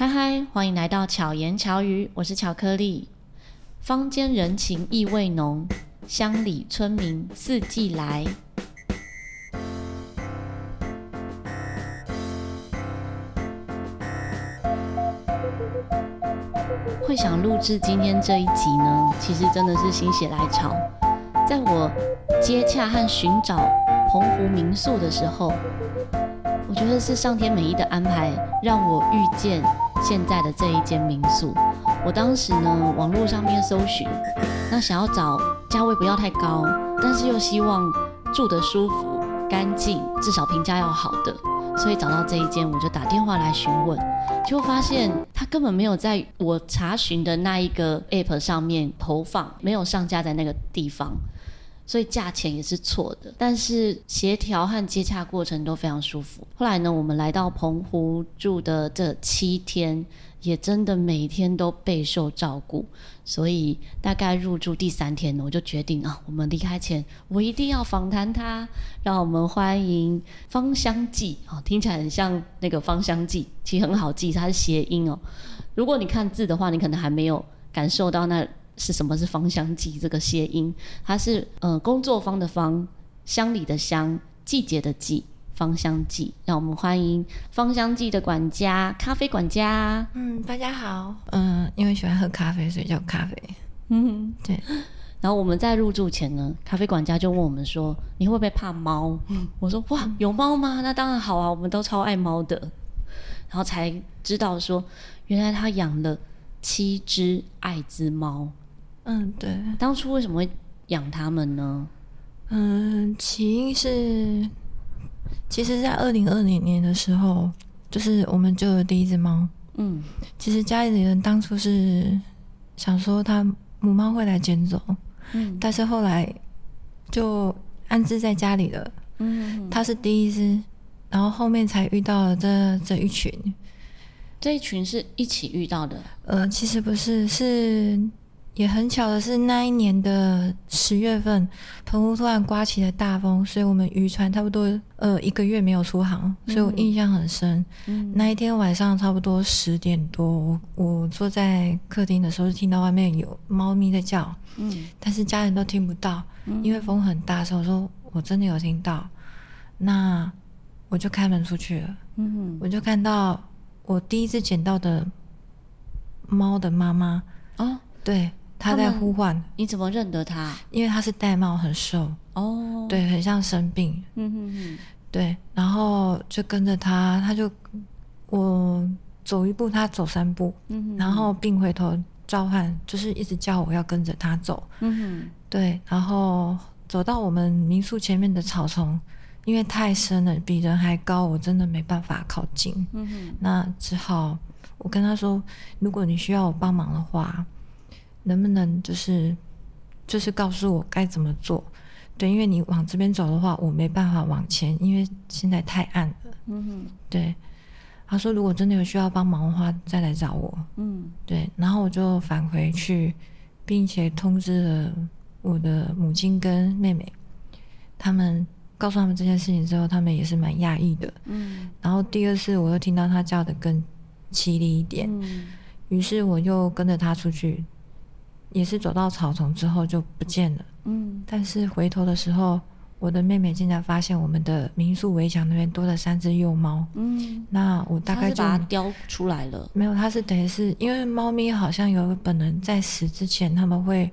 嗨嗨，欢迎来到巧言巧语，我是巧克力。坊间人情意味浓，乡里村民四季来。会想录制今天这一集呢，其实真的是心血来潮，在我接洽和寻找澎湖民宿的时候，我觉得是上天美意的安排，让我遇见。现在的这一间民宿，我当时呢，网络上面搜寻，那想要找价位不要太高，但是又希望住得舒服、干净，至少评价要好的，所以找到这一间，我就打电话来询问，结果发现他根本没有在我查询的那一个 app 上面投放，没有上架在那个地方。所以价钱也是错的，但是协调和接洽过程都非常舒服。后来呢，我们来到澎湖住的这七天，也真的每天都备受照顾。所以大概入住第三天呢，我就决定啊，我们离开前我一定要访谈他。让我们欢迎芳香剂啊，听起来很像那个芳香剂，其实很好记，它是谐音哦。如果你看字的话，你可能还没有感受到那。是什么是芳香剂？这个谐音，它是呃工作方的坊，乡里的乡，季节的季，芳香剂。让我们欢迎芳香剂的管家，咖啡管家。嗯，大家好。嗯，因为喜欢喝咖啡，所以叫咖啡。嗯，对。然后我们在入住前呢，咖啡管家就问我们说：“你会不会怕猫？”嗯，我说：“哇，有猫吗？那当然好啊，我们都超爱猫的。”然后才知道说，原来他养了七只爱滋猫。嗯，对。当初为什么会养它们呢？嗯，起因是，其实，在二零二零年的时候，就是我们就有第一只猫。嗯，其实家里人当初是想说，它母猫会来捡走。嗯，但是后来就安置在家里了。嗯，它是第一只，然后后面才遇到了这这一群。这一群是一起遇到的？呃，其实不是，是。也很巧的是，那一年的十月份，澎湖突然刮起了大风，所以我们渔船差不多呃一个月没有出航，所以我印象很深。嗯、那一天晚上差不多十点多，我我坐在客厅的时候，就听到外面有猫咪在叫，嗯，但是家人都听不到，因为风很大，所以我说我真的有听到，那我就开门出去了，嗯，我就看到我第一次捡到的猫的妈妈啊，对。他在呼唤，你怎么认得他？因为他是玳瑁，很瘦哦，对，很像生病。嗯哼哼，对，然后就跟着他，他就我走一步，他走三步，嗯哼，然后并回头召唤，就是一直叫我要跟着他走。嗯哼，对，然后走到我们民宿前面的草丛，因为太深了，比人还高，我真的没办法靠近。嗯哼，那只好我跟他说，如果你需要我帮忙的话。能不能就是就是告诉我该怎么做？对，因为你往这边走的话，我没办法往前，因为现在太暗了。嗯哼，对。他说如果真的有需要帮忙的话，再来找我。嗯，对。然后我就返回去，并且通知了我的母亲跟妹妹，他们告诉他们这件事情之后，他们也是蛮讶异的。嗯。然后第二次我又听到他叫的更凄厉一点，嗯，于是我又跟着他出去。也是走到草丛之后就不见了。嗯，但是回头的时候，我的妹妹竟然发现我们的民宿围墙那边多了三只幼猫。嗯，那我大概就把它叼出来了。没有，它是等于是因为猫咪好像有个本能，在死之前他们会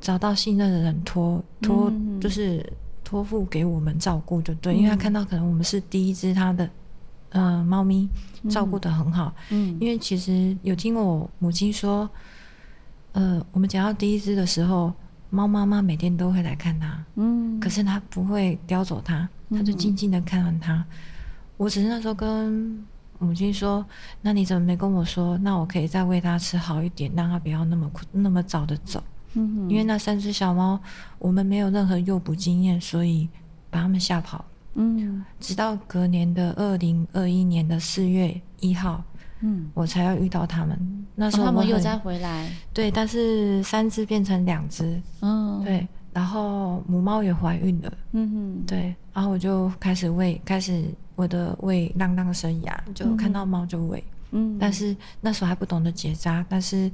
找到信任的人托托，就是托付给我们照顾，就对。因为他看到可能我们是第一只他的呃猫咪，照顾的很好。嗯，因为其实有听过我母亲说。呃，我们捡到第一只的时候，猫妈妈每天都会来看它，嗯，可是它不会叼走它，它就静静的看着它。嗯、我只是那时候跟母亲说：“那你怎么没跟我说？那我可以再喂它吃好一点，让它不要那么那么早的走。”嗯哼，因为那三只小猫，我们没有任何诱捕经验，所以把它们吓跑。嗯，直到隔年的二零二一年的四月一号。嗯，我才要遇到他们。那时候、哦、他们又再回来，对，但是三只变成两只，嗯，对，然后母猫也怀孕了，嗯哼，对，然后我就开始喂，开始我的喂浪浪生涯，就看到猫就喂，嗯，但是那时候还不懂得结扎，但是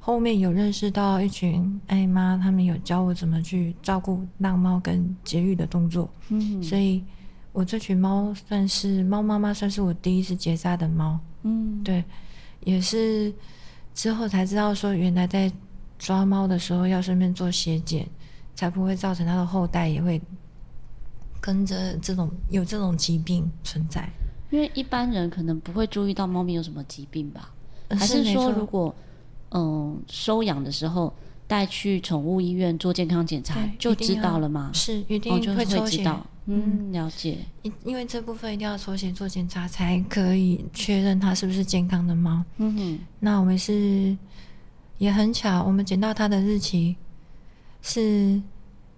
后面有认识到一群爱妈，他们有教我怎么去照顾浪猫跟节育的动作，嗯，所以我这群猫算是猫妈妈，算是我第一次结扎的猫，嗯，对，也是之后才知道说，原来在抓猫的时候要顺便做血检，才不会造成它的后代也会跟着这种有这种疾病存在。因为一般人可能不会注意到猫咪有什么疾病吧？还是说，如果嗯收养的时候带去宠物医院做健康检查就知道了吗？是一定会抽血。嗯，了解。因因为这部分一定要抽血做检查才可以确认它是不是健康的猫。嗯哼。那我们是也很巧，我们捡到它的日期是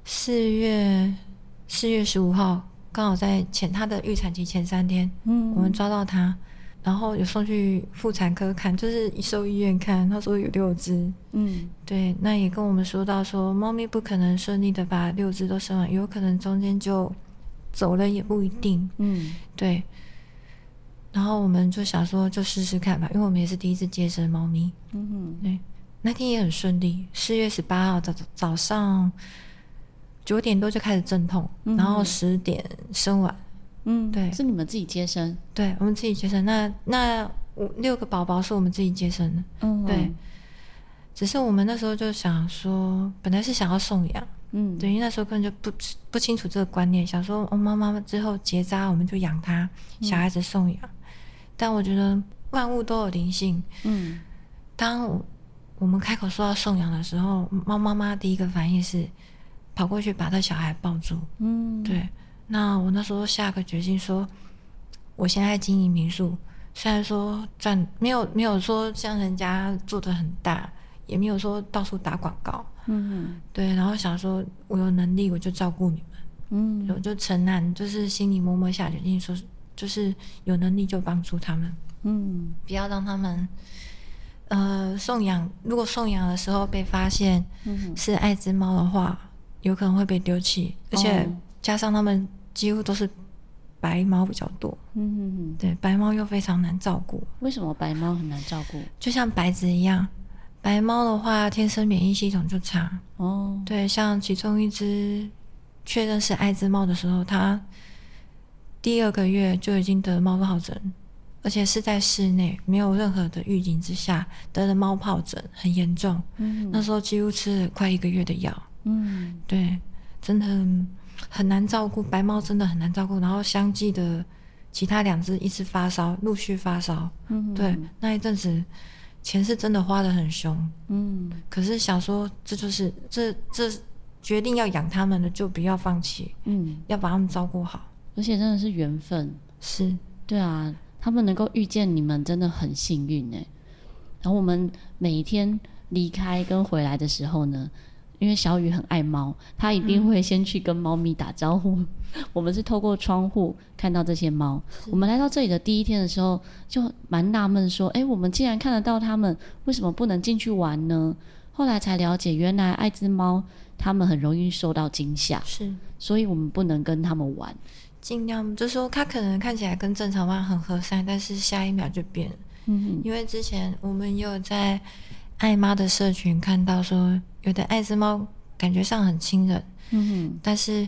四月四月十五号。刚好在前它的预产期前三天，嗯，我们抓到它，然后有送去妇产科看，就是兽医院看，他说有六只，嗯，对，那也跟我们说到说，猫咪不可能顺利的把六只都生完，有可能中间就走了也不一定，嗯，对，然后我们就想说就试试看吧，因为我们也是第一次接生猫咪，嗯哼，对，那天也很顺利，四月十八号早早上。九点多就开始阵痛，嗯、然后十点生完。嗯，对，是你们自己接生？对，我们自己接生。那那五六个宝宝是我们自己接生的。嗯，对。只是我们那时候就想说，本来是想要送养。嗯，对，因为那时候根本就不不清楚这个观念，想说，哦，妈妈之后结扎，我们就养它，小孩子送养。嗯、但我觉得万物都有灵性。嗯，当我们开口说要送养的时候，猫妈妈第一个反应是。跑过去把他小孩抱住，嗯，对。那我那时候下个决心说，我现在经营民宿，虽然说赚没有没有说像人家做的很大，也没有说到处打广告，嗯哼，对。然后想说我有能力我就照顾你们，嗯，我就承担，就是心里默默下决定说，就是有能力就帮助他们，嗯，不要让他们，呃，送养。如果送养的时候被发现是爱滋猫的话。有可能会被丢弃，而且加上他们几乎都是白猫比较多。嗯哼哼，对，白猫又非常难照顾。为什么白猫很难照顾？就像白子一样，白猫的话天生免疫系统就差。哦，对，像其中一只确认是艾滋猫的时候，它第二个月就已经得猫疱疹，而且是在室内没有任何的预警之下得了猫疱疹，很严重。嗯，那时候几乎吃了快一个月的药。嗯，对，真的很难照顾白猫，真的很难照顾。然后相继的其他两只一直发烧，陆续发烧。嗯，对，那一阵子钱是真的花的很凶。嗯，可是想说，这就是这这决定要养他们的，就不要放弃。嗯，要把他们照顾好。而且真的是缘分，是对啊，他们能够遇见你们，真的很幸运哎。然后我们每一天离开跟回来的时候呢，因为小雨很爱猫，他一定会先去跟猫咪打招呼。嗯、我们是透过窗户看到这些猫。我们来到这里的第一天的时候，就蛮纳闷，说：“哎，我们既然看得到它们，为什么不能进去玩呢？”后来才了解，原来爱滋猫它们很容易受到惊吓，是，所以我们不能跟它们玩。尽量就说，它可能看起来跟正常猫很和善，但是下一秒就变了。嗯，因为之前我们也有在爱妈的社群看到说。有的艾滋猫感觉上很亲人，嗯哼，但是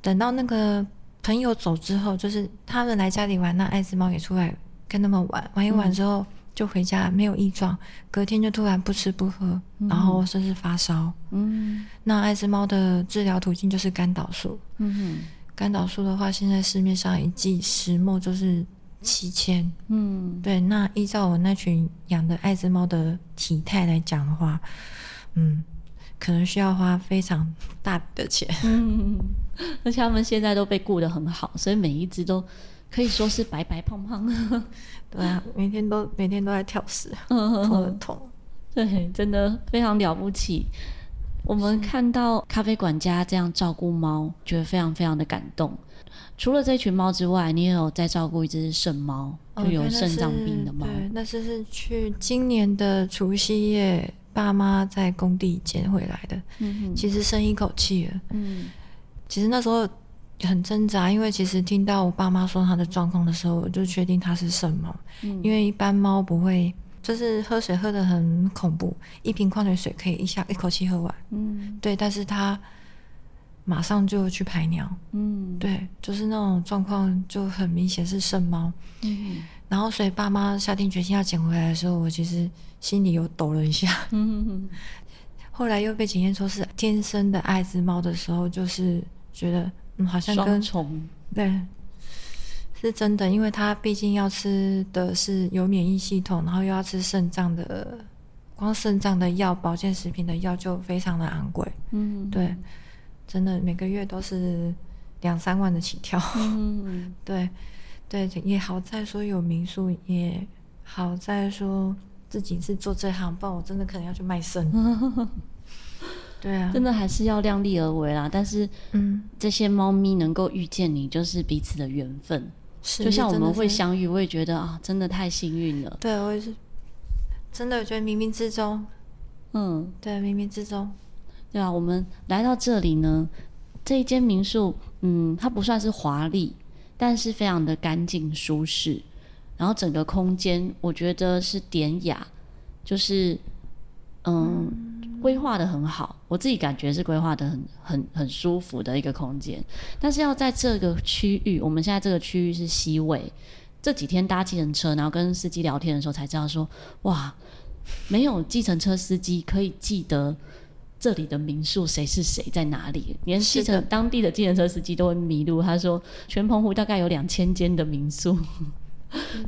等到那个朋友走之后，就是他们来家里玩，那艾滋猫也出来跟他们玩，玩一玩之后就回家，没有异状，隔天就突然不吃不喝，然后甚至发烧，嗯，那艾滋猫的治疗途径就是肝导素，嗯哼，肝导素的话，现在市面上一剂十 ml 就是七千，嗯，对，那依照我那群养的艾滋猫的体态来讲的话。嗯，可能需要花非常大的钱。嗯，而且他们现在都被顾得很好，所以每一只都可以说是白白胖胖。对啊，每天都每天都在跳屎，头很痛。对，真的非常了不起。我们看到咖啡管家这样照顾猫，觉得非常非常的感动。除了这群猫之外，你也有在照顾一只肾猫，就有肾脏病的猫。对，那是是去今年的除夕夜。爸妈在工地捡回来的，嗯，其实生一口气了。嗯，其实那时候很挣扎，因为其实听到我爸妈说他的状况的时候，我就确定他是肾猫。嗯，因为一般猫不会，就是喝水喝得很恐怖，一瓶矿泉水可以一下一口气喝完。嗯，对，但是他马上就去排尿。嗯，对，就是那种状况就很明显是肾猫。嗯，然后所以爸妈下定决心要捡回来的时候，我其实心里有抖了一下。嗯嗯。后来又被检验出是天生的爱滋猫的时候，就是觉得。嗯，好像跟虫对，是真的，因为他毕竟要吃的是有免疫系统，然后又要吃肾脏的，光肾脏的药、保健食品的药就非常的昂贵。嗯，对，真的每个月都是两三万的起跳。嗯，对，对，也好在说有民宿，也好在说自己是做这行，不然我真的可能要去卖身。对啊，真的还是要量力而为啦。但是，嗯，这些猫咪能够遇见你，就是彼此的缘分。是，就像我们会相遇，我也觉得啊，真的太幸运了。对，我也是，真的我觉得冥冥之中，嗯，对，冥冥之中，对啊，我们来到这里呢，这一间民宿，嗯，它不算是华丽，但是非常的干净舒适。然后整个空间，我觉得是典雅，就是，嗯。嗯规划的很好，我自己感觉是规划的很很很舒服的一个空间。但是要在这个区域，我们现在这个区域是西位。这几天搭计程车，然后跟司机聊天的时候才知道说，哇，没有计程车司机可以记得这里的民宿谁是谁在哪里，连计程当地的计程车司机都会迷路。他说，全澎湖大概有两千间的民宿，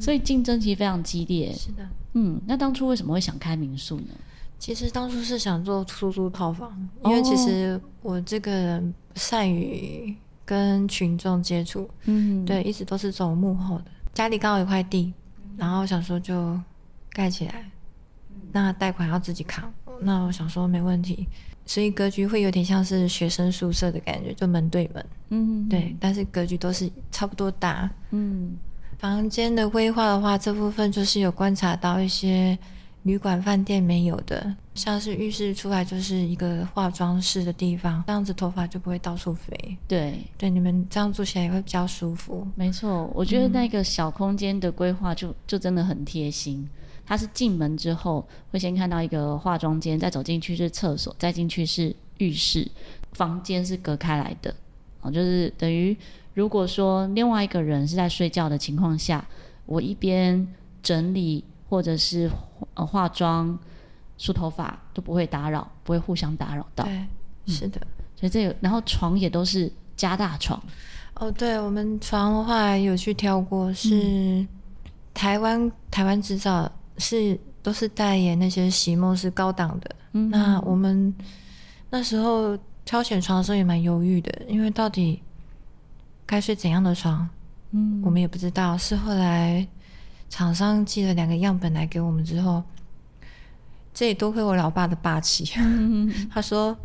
所以竞争其实非常激烈。是的，嗯，那当初为什么会想开民宿呢？其实当初是想做出租套房，因为其实我这个人善于跟群众接触，嗯，对，一直都是走幕后的。家里刚好有块地，然后想说就盖起来，那贷款要自己扛，那我想说没问题，所以格局会有点像是学生宿舍的感觉，就门对门，嗯，对，但是格局都是差不多大，嗯，房间的规划的话，这部分就是有观察到一些。旅馆、饭店没有的，像是浴室出来就是一个化妆室的地方，这样子头发就不会到处飞。对，对，你们这样住起来也会比较舒服。没错，我觉得那个小空间的规划就就真的很贴心。它是进门之后会先看到一个化妆间，再走进去是厕所，再进去是浴室，房间是隔开来的。哦，就是等于如果说另外一个人是在睡觉的情况下，我一边整理。或者是呃化妆、梳头发都不会打扰，不会互相打扰到。对，是的。嗯、所以这个，然后床也都是加大床。哦，对，我们床的话有去挑过，是台湾、嗯、台湾制造，是都是代言那些席梦是高档的。嗯，那我们那时候挑选床的时候也蛮犹豫的，因为到底该睡怎样的床，嗯，我们也不知道。是后来。厂商寄了两个样本来给我们之后，这也多亏我老爸的霸气。嗯、他说：“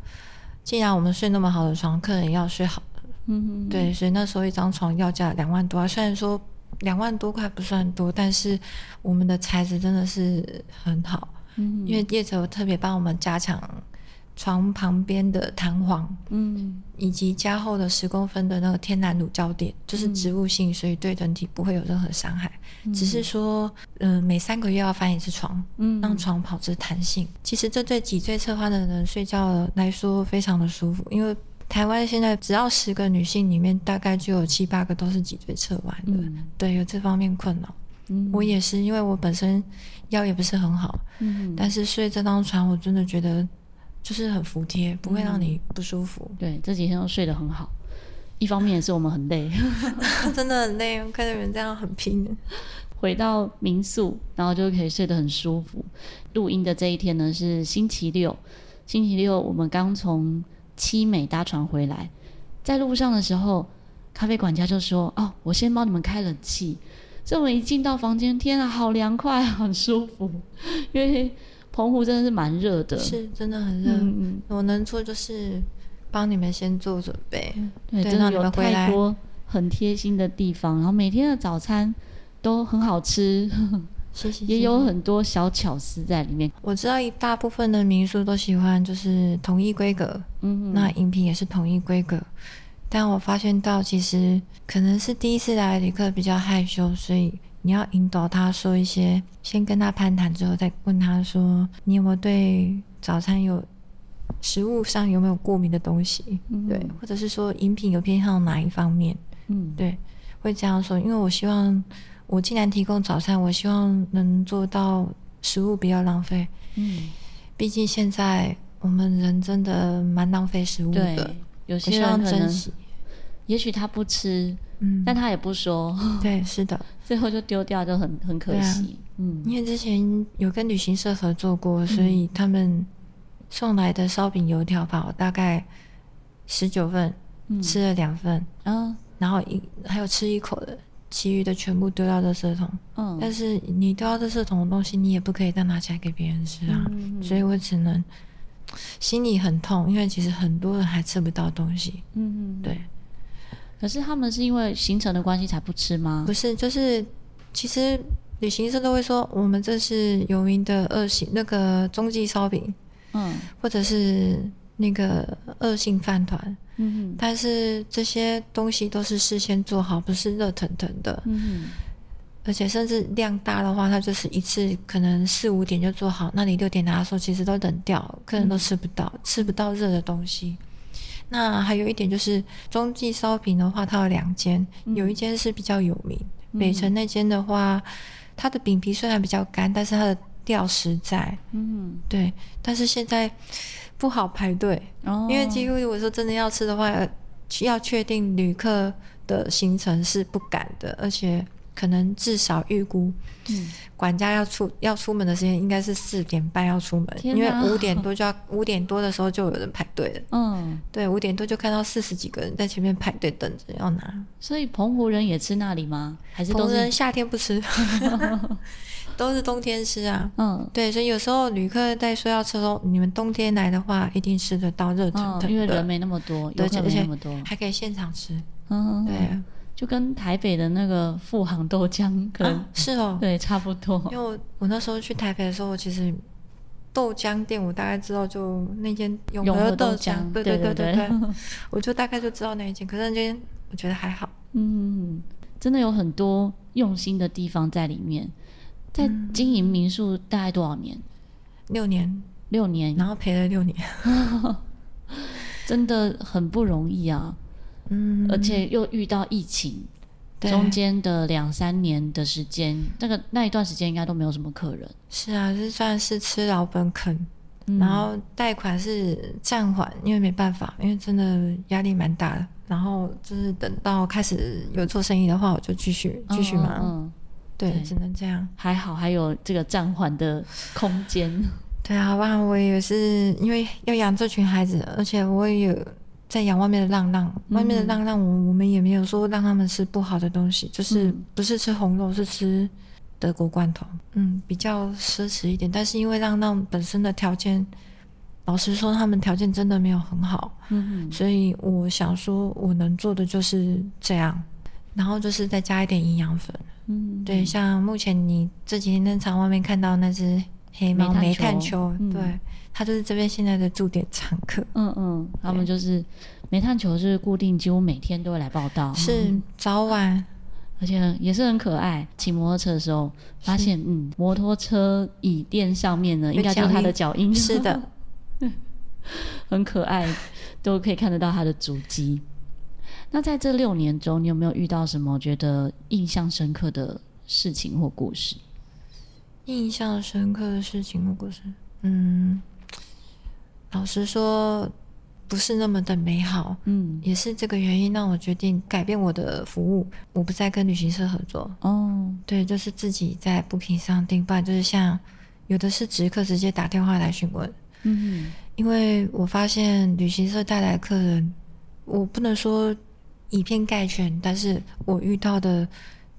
既然我们睡那么好的床，客人也要睡好的。嗯”对，所以那时候一张床要价两万多啊。虽然说两万多块不算多，但是我们的材质真的是很好。嗯、因为业者有特别帮我们加强。床旁边的弹簧，嗯，以及加厚的十公分的那个天然乳胶垫，就是植物性，所以对人体不会有任何伤害。嗯、只是说，嗯、呃，每三个月要翻一次床，嗯，让床保持弹性。其实这对脊椎侧弯的人睡觉来说非常的舒服，因为台湾现在只要十个女性里面，大概就有七八个都是脊椎侧弯的，嗯、对，有这方面困扰。嗯，我也是，因为我本身腰也不是很好，嗯，但是睡这张床，我真的觉得。就是很服帖，不会让你不舒服。嗯、对，这几天都睡得很好。一方面也是我们很累，真的很累。我看到人这样很拼。回到民宿，然后就可以睡得很舒服。录音的这一天呢是星期六，星期六我们刚从七美搭船回来，在路上的时候，咖啡管家就说：“哦，我先帮你们开冷气。”所以我们一进到房间，天啊，好凉快，很舒服，因为。澎湖真的是蛮热的，是真的很热。嗯，我能做就是帮你们先做准备，对，真的有太多很贴心的地方。然后每天的早餐都很好吃，谢谢。也有很多小巧思在里面。我知道一大部分的民宿都喜欢就是统一规格，嗯，那饮品也是统一规格。但我发现到其实可能是第一次来的旅客比较害羞，所以你要引导他说一些，先跟他攀谈之后再问他说，你有没有对早餐有食物上有没有过敏的东西？嗯、对，或者是说饮品有偏向哪一方面？嗯，对，会这样说，因为我希望我既然提供早餐，我希望能做到食物不要浪费。嗯，毕竟现在我们人真的蛮浪费食物的。对，有些人可能，也许他不吃，嗯，但他也不说。对，是的，最后就丢掉，就很很可惜。啊、嗯，因为之前有跟旅行社合作过，所以他们送来的烧饼油条吧，我大概十九份，嗯、吃了两份，嗯。然后一还有吃一口的，其余的全部丢到垃圾桶。嗯，但是你丢到垃圾桶的东西，你也不可以再拿起来给别人吃啊。嗯嗯，所以我只能心里很痛，因为其实很多人还吃不到东西。嗯嗯，对。可是他们是因为行程的关系才不吃吗？不是，就是其实旅行社都会说，我们这是有名的恶性那个中记烧饼，嗯，或者是那个恶性饭团。嗯，但是这些东西都是事先做好，不是热腾腾的。嗯，而且甚至量大的话，它就是一次可能四五点就做好，那你六点拿的时候，其实都冷掉，客人都吃不到，嗯、吃不到热的东西。那还有一点就是，中记烧饼的话，它有两间，有一间是比较有名，嗯、北城那间的话，它的饼皮虽然比较干，但是它的料实在。嗯，对，但是现在。不好排队，哦、因为几乎如果说真的要吃的话，要确定旅客的行程是不赶的，而且可能至少预估，嗯，管家要出要出门的时间应该是四点半要出门，因为五点多就要五点多的时候就有人排队了，嗯，对，五点多就看到四十几个人在前面排队等着要拿。所以澎湖人也吃那里吗？还是都是澎湖人夏天不吃？都是冬天吃啊，嗯，对，所以有时候旅客在说要吃的时候，你们冬天来的话，一定吃得到热腾腾的，因为人没那么多，对，而且还可以现场吃，嗯，对，就跟台北的那个富航豆浆 可能是哦，对，差不多。因为我我那时候去台北的时候，我其实豆浆店我大概知道，就那间永和豆浆，对对对对对，我就大概就知道那一间，可是那间我觉得还好，嗯，真的有很多用心的地方在里面。在经营民宿大概多少年？六年，六年，然后赔了六年，真的很不容易啊。嗯，而且又遇到疫情，对中间的两三年的时间，那个那一段时间应该都没有什么客人。是啊，这算是吃老本坑，嗯、然后贷款是暂缓，因为没办法，因为真的压力蛮大的。然后就是等到开始有做生意的话，我就继续继续忙。嗯嗯嗯对，对只能这样。还好还有这个暂缓的空间。对啊，不然我也是因为要养这群孩子，而且我也有在养外面的浪浪。嗯、外面的浪浪，我我们也没有说让他们吃不好的东西，就是不是吃红肉，是吃德国罐头。嗯，比较奢侈一点。但是因为浪浪本身的条件，老实说，他们条件真的没有很好。嗯哼，所以我想说，我能做的就是这样，然后就是再加一点营养粉。嗯，对，像目前你这几天在场外面看到那只黑猫煤炭球，对，它就是这边现在的驻点常客。嗯嗯，他们就是煤炭球是固定，几乎每天都会来报道，是早晚，而且也是很可爱。骑摩托车的时候发现，嗯，摩托车椅垫上面呢，应该就是它的脚印，是的，很可爱，都可以看得到它的足迹。那在这六年中，你有没有遇到什么觉得印象深刻的事情或故事？印象深刻的事情如果是，嗯，老实说，不是那么的美好。嗯，也是这个原因让我决定改变我的服务，我不再跟旅行社合作。哦，对，就是自己在 Booking 上订，不然就是像有的是直客直接打电话来询问。嗯，因为我发现旅行社带来客人，我不能说。以偏概全，但是我遇到的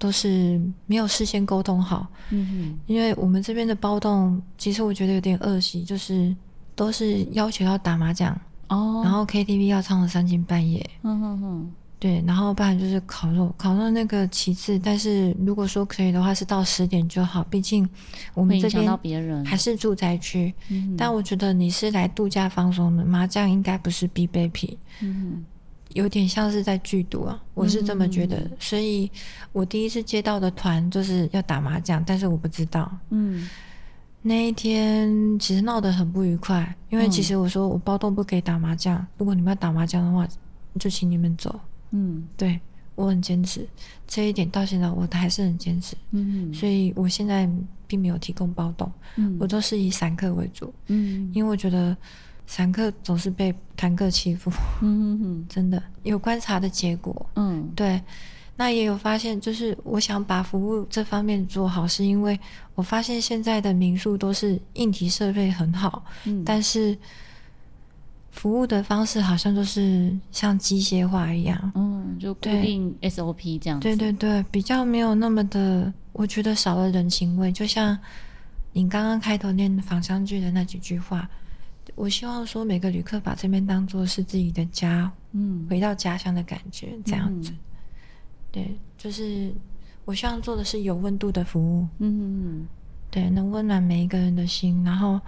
都是没有事先沟通好。嗯哼，因为我们这边的包栋，其实我觉得有点恶习，就是都是要求要打麻将哦，然后 KTV 要唱到三更半夜。嗯哼哼，对，然后不然就是烤肉，烤肉那个其次，但是如果说可以的话，是到十点就好，毕竟我们这边还是住宅区。嗯，但我觉得你是来度假放松的，麻将应该不是必备品。嗯哼。有点像是在剧毒啊，我是这么觉得。嗯、所以我第一次接到的团就是要打麻将，但是我不知道。嗯，那一天其实闹得很不愉快，因为其实我说我包栋不给打麻将，嗯、如果你们要打麻将的话，就请你们走。嗯，对，我很坚持这一点，到现在我还是很坚持。嗯，所以我现在并没有提供包栋，嗯，我都是以散客为主。嗯，因为我觉得。散客总是被团客欺负，嗯哼，真的有观察的结果，嗯，对，那也有发现，就是我想把服务这方面做好，是因为我发现现在的民宿都是硬体设备很好，嗯，但是服务的方式好像都是像机械化一样，嗯，就固定 SOP 这样子，对对对，比较没有那么的，我觉得少了人情味，就像你刚刚开头念仿香句的那几句话。我希望说，每个旅客把这边当做是自己的家，嗯，回到家乡的感觉，这样子。嗯、对，就是我希望做的是有温度的服务，嗯，对，能温暖每一个人的心，然后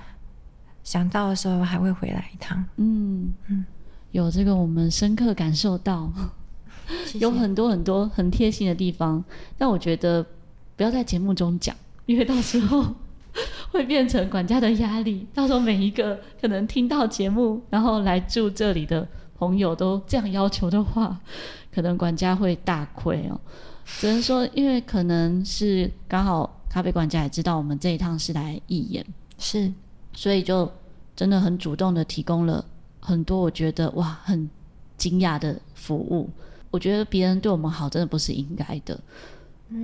想到的时候还会回来一趟，嗯嗯，有这个我们深刻感受到，谢谢有很多很多很贴心的地方，但我觉得不要在节目中讲，因为到时候。会变成管家的压力，到时候每一个可能听到节目，然后来住这里的朋友都这样要求的话，可能管家会大亏哦。只能说，因为可能是刚好咖啡管家也知道我们这一趟是来义演，是，所以就真的很主动的提供了很多我觉得哇很惊讶的服务。我觉得别人对我们好，真的不是应该的。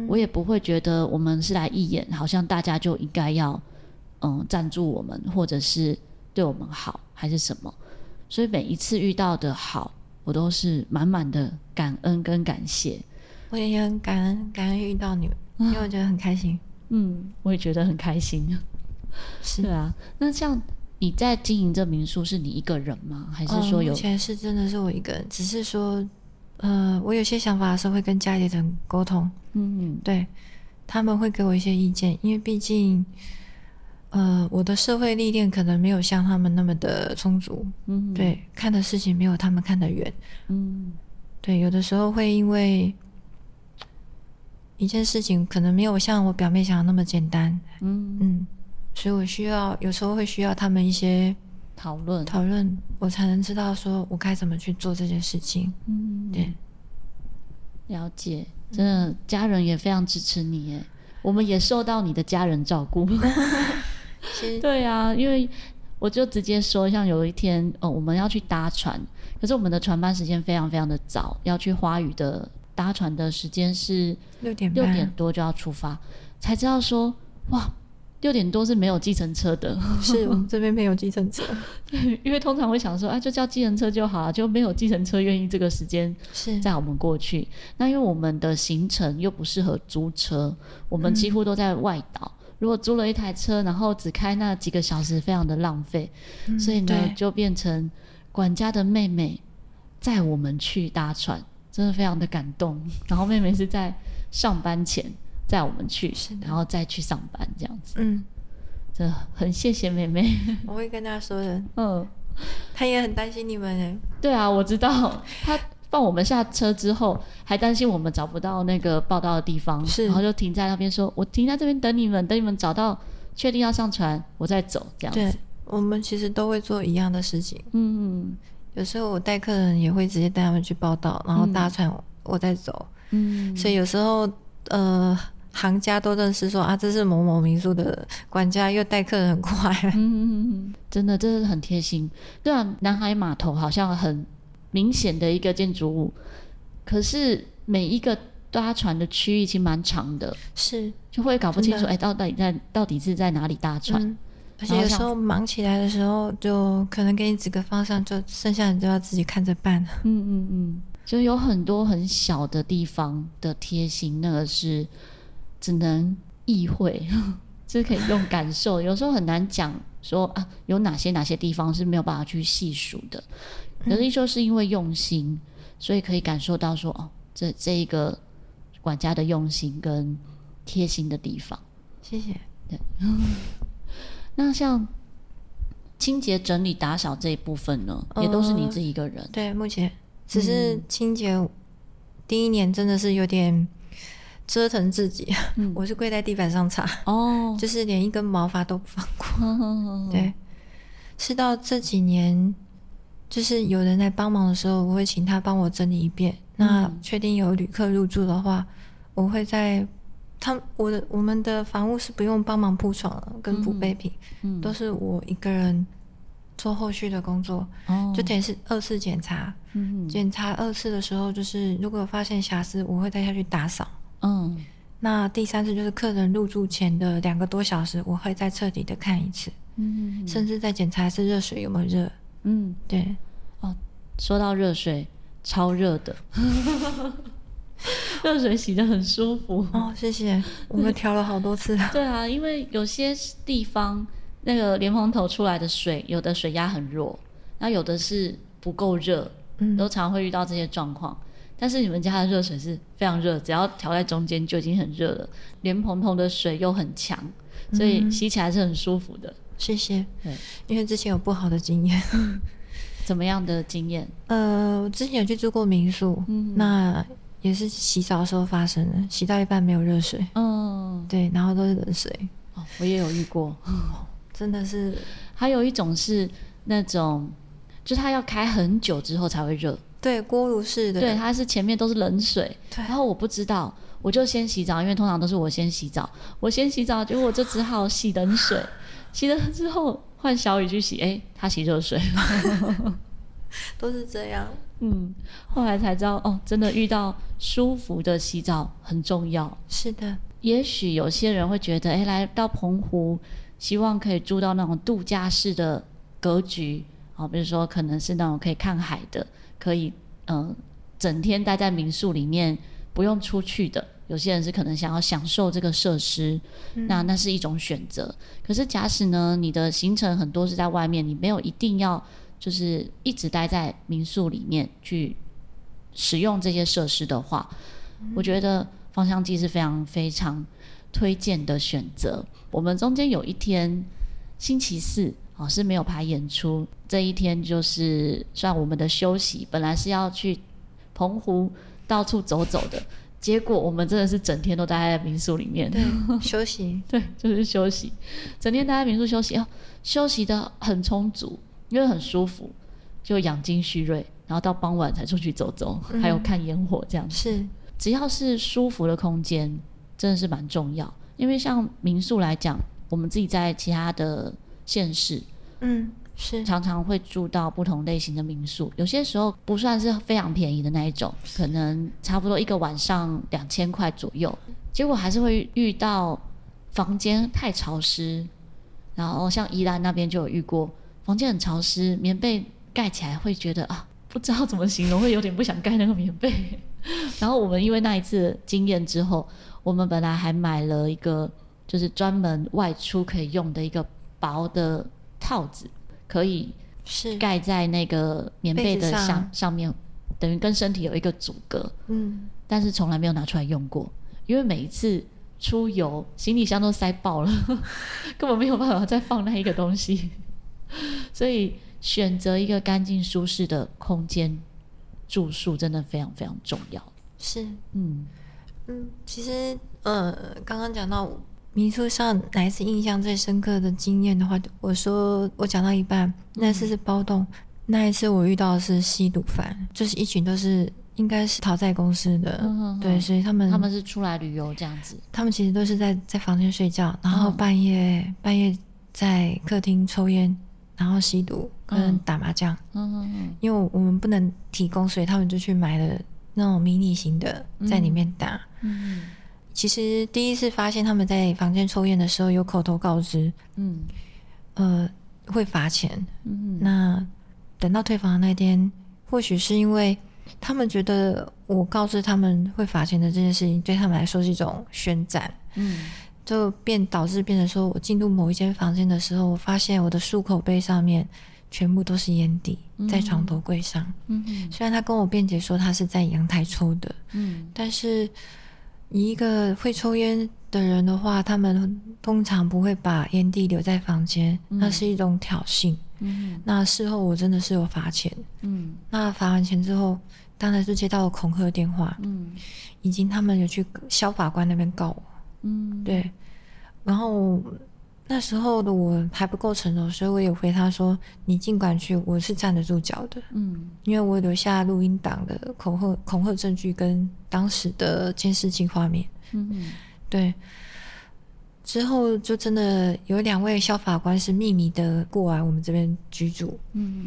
我也不会觉得我们是来义演，好像大家就应该要嗯赞助我们，或者是对我们好，还是什么。所以每一次遇到的好，我都是满满的感恩跟感谢。我也很感恩，感恩遇到你们，因为我觉得很开心。嗯，我也觉得很开心。是啊，那像你在经营这民宿，是你一个人吗？还是说有？以前是真的是我一个人，只是说。呃，我有些想法的时候会跟家里人沟通，嗯，对，他们会给我一些意见，因为毕竟，呃，我的社会历练可能没有像他们那么的充足，嗯，对，看的事情没有他们看得远，嗯，对，有的时候会因为一件事情可能没有像我表妹想的那么简单，嗯嗯，所以我需要有时候会需要他们一些。讨论讨论，我才能知道说我该怎么去做这件事情。嗯，对，了解，真的家人也非常支持你耶。我们也受到你的家人照顾。对啊，因为我就直接说，像有一天哦，我们要去搭船，可是我们的船班时间非常非常的早，要去花屿的搭船的时间是六点六点多就要出发，才知道说哇。六点多是没有计程车的，是我们这边没有计程车。对，因为通常会想说，啊，就叫计程车就好了，就没有计程车愿意这个时间是载我们过去。那因为我们的行程又不适合租车，我们几乎都在外岛。嗯、如果租了一台车，然后只开那几个小时，非常的浪费。嗯、所以呢，就变成管家的妹妹载我们去搭船，真的非常的感动。然后妹妹是在上班前。载我们去，然后再去上班这样子。嗯，这很谢谢妹妹。我会跟她说的。嗯，她也很担心你们哎。对啊，我知道。她放我们下车之后，还担心我们找不到那个报到的地方，是，然后就停在那边说：“我停在这边等你们，等你们找到确定要上船，我再走。”这样子。对，我们其实都会做一样的事情。嗯，有时候我带客人也会直接带他们去报到，然后搭船我再走。嗯，所以有时候呃。行家都认识说啊，这是某某民宿的管家，又带客人很快。嗯嗯嗯，真的，这是很贴心。对啊，南海码头好像很明显的一个建筑物，可是每一个搭船的区域其实蛮长的，是就会搞不清楚，哎的，到底在到底是在哪里搭船？嗯、而且有时候忙起来的时候，就可能给你指个方向，就剩下你就要自己看着办。嗯嗯嗯，就有很多很小的地方的贴心，那个是。只能意会，是可以用感受。有时候很难讲说啊，有哪些哪些地方是没有办法去细数的。可是说是因为用心，所以可以感受到说哦，这这一个管家的用心跟贴心的地方。谢谢。对。那像清洁、整理、打扫这一部分呢，也都是你自己一个人。对，目前只是清洁第一年真的是有点折腾自己，嗯、我是跪在地板上擦哦，就是连一根毛发都不放过。哦、对，是到这几年，就是有人来帮忙的时候，我会请他帮我整理一遍。嗯、那确定有旅客入住的话，我会在。他我的我们的房屋是不用帮忙铺床跟补备品，嗯嗯、都是我一个人做后续的工作，哦、就等于是二次检查。嗯、检查二次的时候，就是如果发现瑕疵，我会再下去打扫。嗯，那第三次就是客人入住前的两个多小时，我会再彻底的看一次。嗯，甚至再检查一次热水有没有热。嗯，对。哦，说到热水，超热的。热水洗的很舒服哦，谢谢。我们调了好多次。对啊，因为有些地方那个莲蓬头出来的水，有的水压很弱，那有的是不够热，嗯，都常会遇到这些状况。但是你们家的热水是非常热，只要调在中间就已经很热了。莲蓬头的水又很强，所以洗起来是很舒服的。谢谢。对，因为之前有不好的经验。怎么样的经验？呃，我之前有去住过民宿，嗯，那。也是洗澡的时候发生的，洗到一半没有热水，嗯，对，然后都是冷水。哦，我也有遇过，嗯，真的是。还有一种是那种，就它要开很久之后才会热，对，锅炉式的，对，它是前面都是冷水，对，然后我不知道，我就先洗澡，因为通常都是我先洗澡，我先洗澡，结果我就只好洗冷水，洗了之后换小雨去洗，哎，他洗热水，都是这样。嗯，后来才知道哦，真的遇到舒服的洗澡很重要。是的，也许有些人会觉得，哎，来到澎湖，希望可以住到那种度假式的格局，啊、哦，比如说可能是那种可以看海的，可以嗯、呃，整天待在民宿里面不用出去的。有些人是可能想要享受这个设施，嗯、那那是一种选择。可是假使呢，你的行程很多是在外面，你没有一定要。就是一直待在民宿里面去使用这些设施的话，嗯、我觉得芳香剂是非常非常推荐的选择。我们中间有一天星期四哦是没有排演出，这一天就是算我们的休息。本来是要去澎湖到处走走的，结果我们真的是整天都待在民宿里面，对，休息，对，就是休息，整天待在民宿休息哦，休息的很充足。因为很舒服，就养精蓄锐，然后到傍晚才出去走走，嗯、还有看烟火这样子。是，只要是舒服的空间，真的是蛮重要。因为像民宿来讲，我们自己在其他的县市，嗯，是常常会住到不同类型的民宿，有些时候不算是非常便宜的那一种，可能差不多一个晚上两千块左右，结果还是会遇到房间太潮湿，然后像宜兰那边就有遇过。房间很潮湿，棉被盖起来会觉得啊，不知道怎么形容，会有点不想盖那个棉被。然后我们因为那一次经验之后，我们本来还买了一个就是专门外出可以用的一个薄的套子，可以是盖在那个棉被的上上，上面，等于跟身体有一个阻隔。嗯，但是从来没有拿出来用过，因为每一次出游行李箱都塞爆了，根本没有办法再放那一个东西。所以选择一个干净舒适的空间住宿，真的非常非常重要。是，嗯嗯，其实呃，刚刚讲到民宿上哪一次印象最深刻的经验的话，我说我讲到一半，那次是包栋，嗯、那一次我遇到的是吸毒犯，就是一群都是应该是讨债公司的，对，所以他们他们是出来旅游这样子，他们其实都是在在房间睡觉，然后半夜、嗯、半夜在客厅抽烟。然后吸毒跟打麻将，嗯嗯嗯，因为我们不能提供，所以他们就去买了那种迷你型的，在里面打。嗯，其实第一次发现他们在房间抽烟的时候，有口头告知，嗯，呃，会罚钱。嗯，那等到退房的那天，或许是因为他们觉得我告知他们会罚钱的这件事情，对他们来说是一种宣战。嗯。就变导致变成说，我进入某一间房间的时候，我发现我的漱口杯上面全部都是烟蒂，在床头柜上。嗯嗯。虽然他跟我辩解说他是在阳台抽的，嗯，但是以一个会抽烟的人的话，他们通常不会把烟蒂留在房间，那是一种挑衅。嗯，那事后我真的是有罚钱。嗯，那罚完钱之后，当然是接到了恐吓电话。嗯，已经他们有去消法官那边告我。嗯，对，然后。那时候的我还不够成熟，所以我也回他说：“你尽管去，我是站得住脚的。”嗯，因为我留下录音档的恐吓恐吓证据跟当时的监视器画面。嗯嗯，对。之后就真的有两位消法官是秘密的过来我们这边居住。嗯。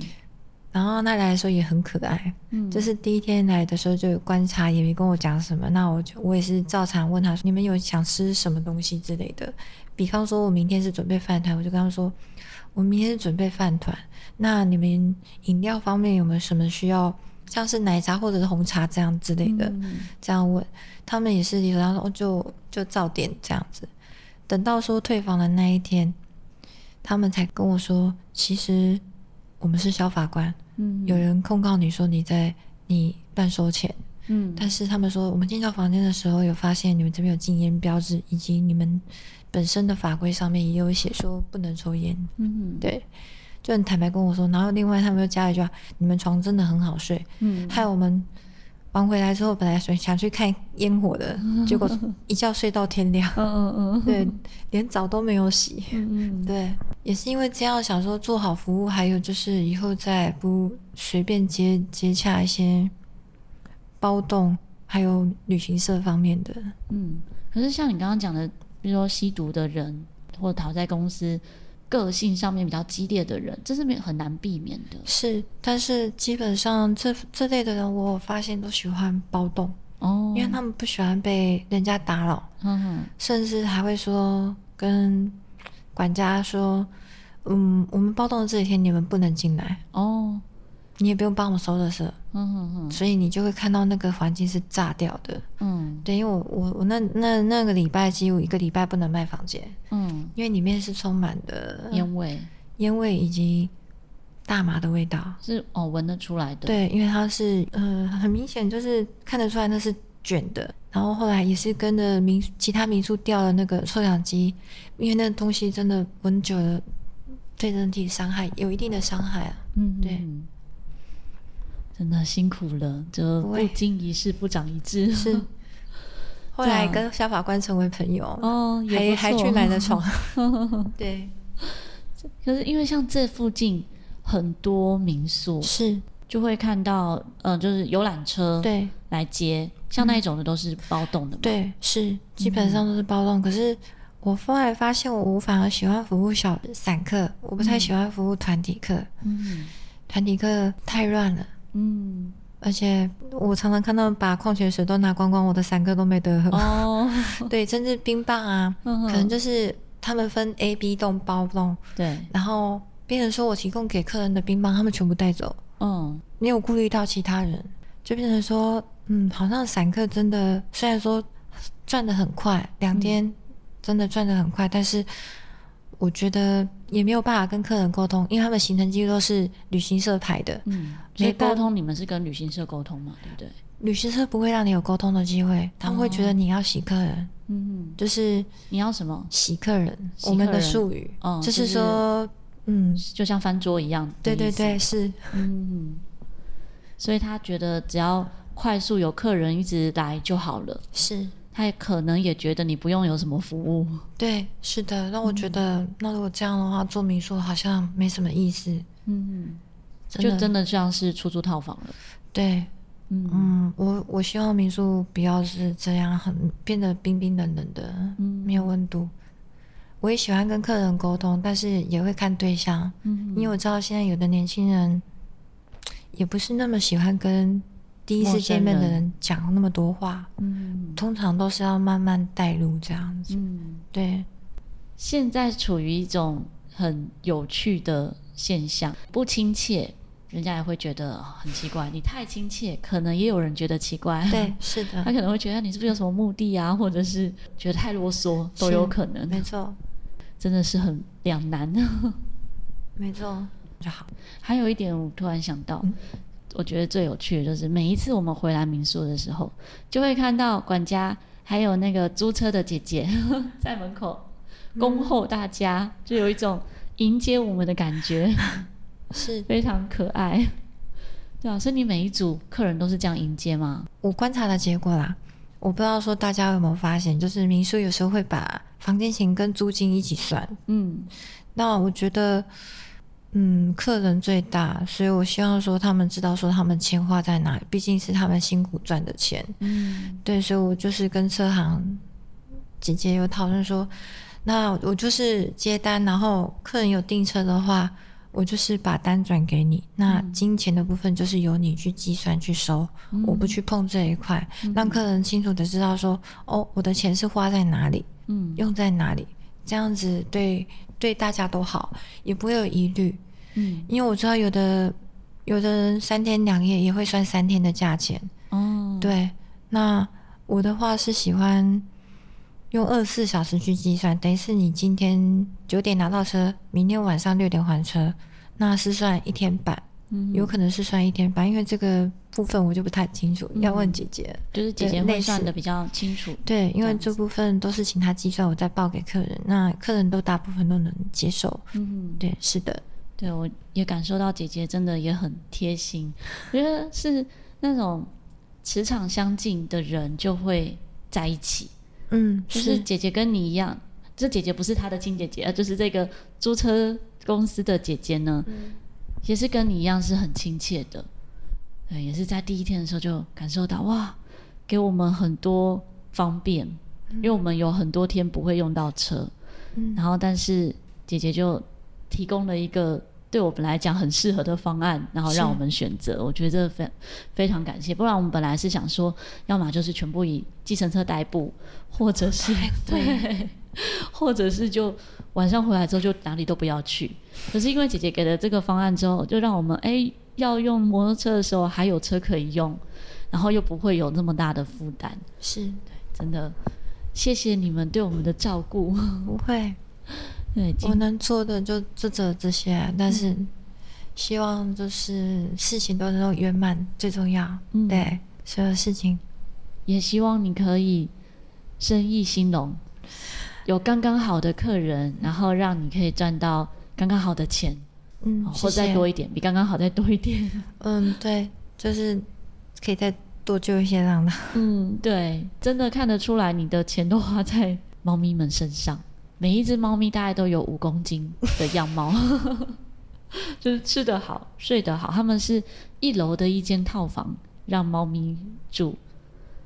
然后那来的时候也很可爱，嗯，就是第一天来的时候就有观察，也没跟我讲什么。那我就我也是照常问他说：“你们有想吃什么东西之类的？”比方说，我明天是准备饭团，我就跟他们说：“我明天是准备饭团。那你们饮料方面有没有什么需要，像是奶茶或者是红茶这样之类的？”嗯、这样问他们也是理所当然说：“就就照点这样子。”等到说退房的那一天，他们才跟我说：“其实我们是消法官。”嗯，有人控告你说你在你乱收钱，嗯，但是他们说我们进到房间的时候有发现你们这边有禁烟标志，以及你们本身的法规上面也有写说不能抽烟，嗯，对，就很坦白跟我说，然后另外他们又加了一句话，你们床真的很好睡，嗯，害我们。玩回来之后，本来想想去看烟火的，结果一觉睡到天亮。嗯嗯嗯，对，连澡都没有洗。嗯嗯，对，也是因为这样，想说做好服务，还有就是以后再不随便接接洽一些包动，还有旅行社方面的。嗯，可是像你刚刚讲的，比如说吸毒的人或者讨债公司。个性上面比较激烈的人，这是没很难避免的。是，但是基本上这这类的人，我发现都喜欢暴动哦，因为他们不喜欢被人家打扰，嗯哼，甚至还会说跟管家说，嗯，我们暴动的这几天你们不能进来哦。你也不用帮我收垃圾，嗯哼哼，所以你就会看到那个环境是炸掉的，嗯，对，因为我我我那那那个礼拜几乎一个礼拜不能卖房间，嗯，因为里面是充满的烟味，烟味以及大麻的味道，是哦闻得出来的，对，因为它是呃很明显就是看得出来那是卷的，然后后来也是跟着民其他民宿调了那个臭氧机，因为那东西真的闻久了对人体伤害有一定的伤害啊，嗯，对。真的辛苦了，就不经一事不长一智。是，后来跟小法官成为朋友哦，还还去买了床。对，可是因为像这附近很多民宿是就会看到，嗯、呃，就是游览车对来接，像那一种的都是包栋的嘛。对，是基本上都是包栋。嗯、可是我后来发现，我我反而喜欢服务小散客，我不太喜欢服务团体客。嗯，团体客太乱了。嗯，而且我常常看到把矿泉水都拿光光，我的散客都没得喝。哦，对，甚至冰棒啊，嗯、可能就是他们分 A、B 栋包栋，对，然后别人说我提供给客人的冰棒，他们全部带走。嗯，你有顾虑到其他人，就变成说，嗯，好像散客真的虽然说赚的很快，两天真的赚的很快，嗯、但是。我觉得也没有办法跟客人沟通，因为他们行程记录都是旅行社排的。嗯，所以沟通你们是跟旅行社沟通嘛，对不对？旅行社不会让你有沟通的机会，他们会觉得你要洗客人。嗯，就是你要什么洗客人？我们的术语，嗯，就是说，嗯，就像翻桌一样。对对对，是。嗯，所以他觉得只要快速有客人一直来就好了。是。他也可能也觉得你不用有什么服务，对，是的。那我觉得，嗯、那如果这样的话，做民宿好像没什么意思。嗯，真就真的像是出租套房了。对，嗯，嗯，我我希望民宿不要是这样，很变得冰冰冷冷的，嗯，没有温度。我也喜欢跟客人沟通，但是也会看对象，嗯，因为我知道现在有的年轻人也不是那么喜欢跟。第一次见面的人讲那么多话，嗯，通常都是要慢慢带入这样子，嗯，对。现在处于一种很有趣的现象，不亲切，人家也会觉得很奇怪。你太亲切，可能也有人觉得奇怪。对，是的，他可能会觉得你是不是有什么目的啊，或者是觉得太啰嗦，都有可能。没错，真的是很两难。没错，就好。还有一点，我突然想到。嗯我觉得最有趣的就是每一次我们回来民宿的时候，就会看到管家还有那个租车的姐姐 在门口恭候大家，就有一种迎接我们的感觉。是 非常可爱。对啊，所以你每一组客人都是这样迎接吗？我观察的结果啦，我不知道说大家有没有发现，就是民宿有时候会把房间钱跟租金一起算。嗯，那我觉得。嗯，客人最大，所以我希望说他们知道说他们钱花在哪里，毕竟是他们辛苦赚的钱。嗯，对，所以我就是跟车行姐姐有讨论说，那我就是接单，然后客人有订车的话，我就是把单转给你，那金钱的部分就是由你去计算去收，嗯、我不去碰这一块，嗯、让客人清楚的知道说，哦，我的钱是花在哪里，嗯，用在哪里，这样子对。对大家都好，也不会有疑虑。嗯，因为我知道有的有的人三天两夜也会算三天的价钱。哦，对。那我的话是喜欢用二十四小时去计算，等于是你今天九点拿到车，明天晚上六点还车，那是算一天半。嗯，有可能是算一天半，因为这个部分我就不太清楚，嗯、要问姐姐。就是姐姐会算的比较清楚。对，因为这部分都是请她计算，我再报给客人。那客人都大部分都能接受。嗯，对，是的。对，我也感受到姐姐真的也很贴心，我觉得是那种磁场相近的人就会在一起。嗯，就是姐姐跟你一样，这姐姐不是她的亲姐姐，就是这个租车公司的姐姐呢。嗯也是跟你一样是很亲切的，对，也是在第一天的时候就感受到哇，给我们很多方便，嗯、因为我们有很多天不会用到车，嗯、然后但是姐姐就提供了一个对我们来讲很适合的方案，然后让我们选择，我觉得这非非常感谢，不然我们本来是想说，要么就是全部以计程车代步，或者是对，对，或者是就。晚上回来之后就哪里都不要去，可是因为姐姐给了这个方案之后，就让我们哎、欸、要用摩托车的时候还有车可以用，然后又不会有那么大的负担。是对，真的谢谢你们对我们的照顾。不会，对，我能做的就就这这些，但是希望就是事情都能够圆满最重要。嗯，对，所有事情也希望你可以生意兴隆。有刚刚好的客人，然后让你可以赚到刚刚好的钱，嗯，或再多一点，比刚刚好再多一点。嗯，对，就是可以再多救一些让他。嗯，对，真的看得出来你的钱都花在猫咪们身上。每一只猫咪大概都有五公斤的样貌，就是吃得好，睡得好。他们是一楼的一间套房让猫咪住，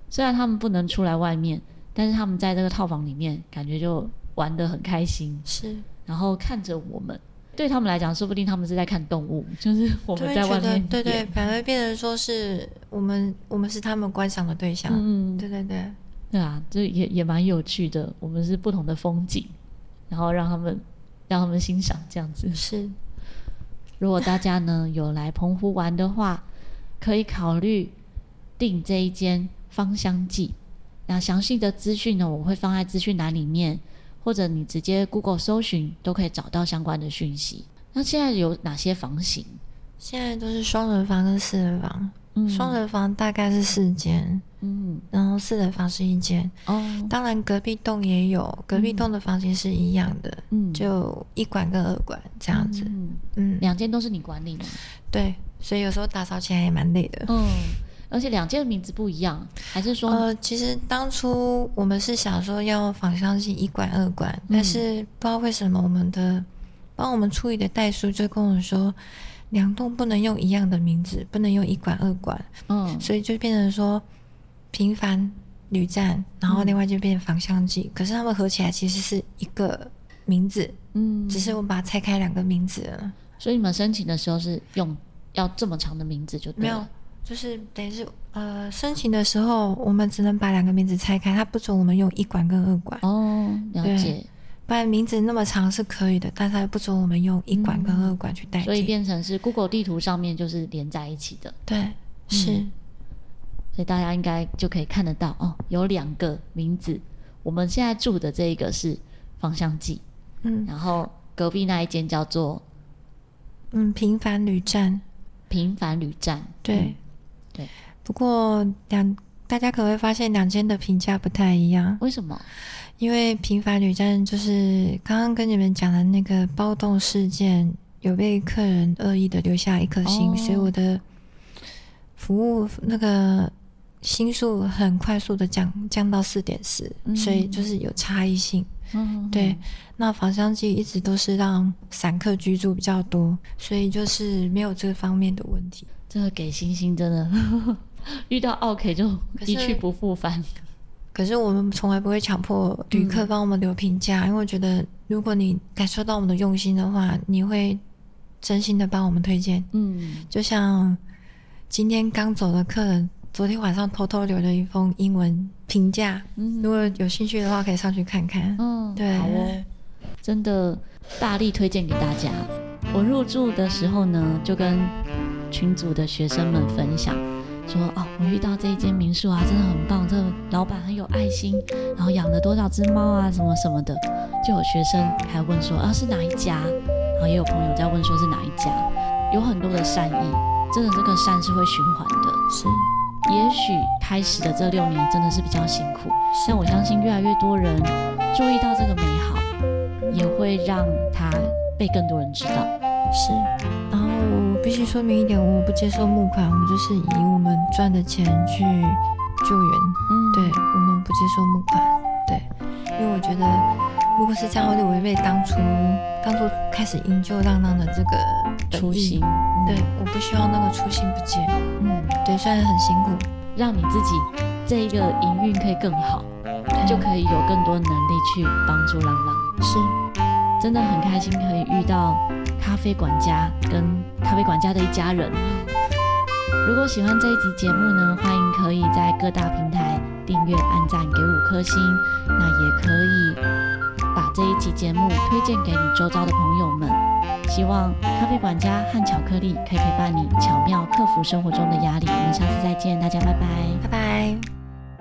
虽然他们不能出来外面。但是他们在这个套房里面，感觉就玩得很开心，是。然后看着我们，对他们来讲，说不定他们是在看动物，就是我们在外面，对对，反而变成说是我们，我们是他们观赏的对象，嗯，对对对，对啊，这也也蛮有趣的。我们是不同的风景，然后让他们让他们欣赏这样子。是。如果大家呢有来澎湖玩的话，可以考虑订这一间芳香记。那详细的资讯呢，我会放在资讯栏里面，或者你直接 Google 搜寻都可以找到相关的讯息。那现在有哪些房型？现在都是双人房跟四人房。嗯，双人房大概是四间，嗯，然后四人房是一间。哦，当然隔壁栋也有，隔壁栋的房型是一样的，嗯，就一馆跟二馆这样子。嗯嗯，两间都是你管理吗？对，所以有时候打扫起来也蛮累的。嗯。而且两件的名字不一样，还是说？呃，其实当初我们是想说要仿香剂一馆二馆，嗯、但是不知道为什么我们的帮我们处理的代书就跟我们说，两栋不能用一样的名字，不能用一馆二馆。嗯，所以就变成说平凡旅站，然后另外就变成芳香剂。嗯、可是他们合起来其实是一个名字，嗯，只是我们把它拆开两个名字了。所以你们申请的时候是用要这么长的名字就对了。就是等于是呃，申请的时候我们只能把两个名字拆开，它不准我们用一管跟二管。哦，了解。不然名字那么长是可以的，但是他不准我们用一管跟二管去代替。所以变成是 Google 地图上面就是连在一起的。对，是。嗯，所以大家应该就可以看得到哦，有两个名字。我们现在住的这一个是芳香剂，嗯，然后隔壁那一间叫做嗯平凡旅站，平凡旅站，对。嗯对，不过两大家可能会发现两间的评价不太一样。为什么？因为平凡旅站就是刚刚跟你们讲的那个暴动事件有被客人恶意的留下一颗星，哦、所以我的服务那个星数很快速的降降到四点四，所以就是有差异性。嗯，对。那房香剂一直都是让散客居住比较多，所以就是没有这方面的问题。这个给星星真的 遇到 OK 就一去不复返。可是我们从来不会强迫旅客帮我们留评价，嗯、因为我觉得如果你感受到我们的用心的话，你会真心的帮我们推荐。嗯，就像今天刚走的客人，昨天晚上偷偷留了一封英文评价。嗯，如果有兴趣的话，可以上去看看。嗯，对，好哦，真的大力推荐给大家。我入住的时候呢，就跟群组的学生们分享。说哦，我遇到这一间民宿啊，真的很棒，这个老板很有爱心，然后养了多少只猫啊，什么什么的，就有学生还问说啊是哪一家，然后也有朋友在问说是哪一家，有很多的善意，真的这个善是会循环的，是，也许开始的这六年真的是比较辛苦，但我相信越来越多人注意到这个美好，也会让它被更多人知道，是。必须说明一点，我不接受募款，我们就是以我们赚的钱去救援。嗯，对，我们不接受募款。对，因为我觉得如果是这样，会违背当初当初开始营救浪浪的这个初心。对，我不希望那个初心不见。嗯，对，虽然很辛苦，让你自己这一个营运可以更好，就可以有更多能力去帮助浪浪。是，真的很开心可以遇到。咖啡管家跟咖啡管家的一家人。如果喜欢这一集节目呢，欢迎可以在各大平台订阅、按赞、给五颗星。那也可以把这一集节目推荐给你周遭的朋友们。希望咖啡管家和巧克力可以陪伴你，巧妙克服生活中的压力。我们下次再见，大家拜拜，拜拜。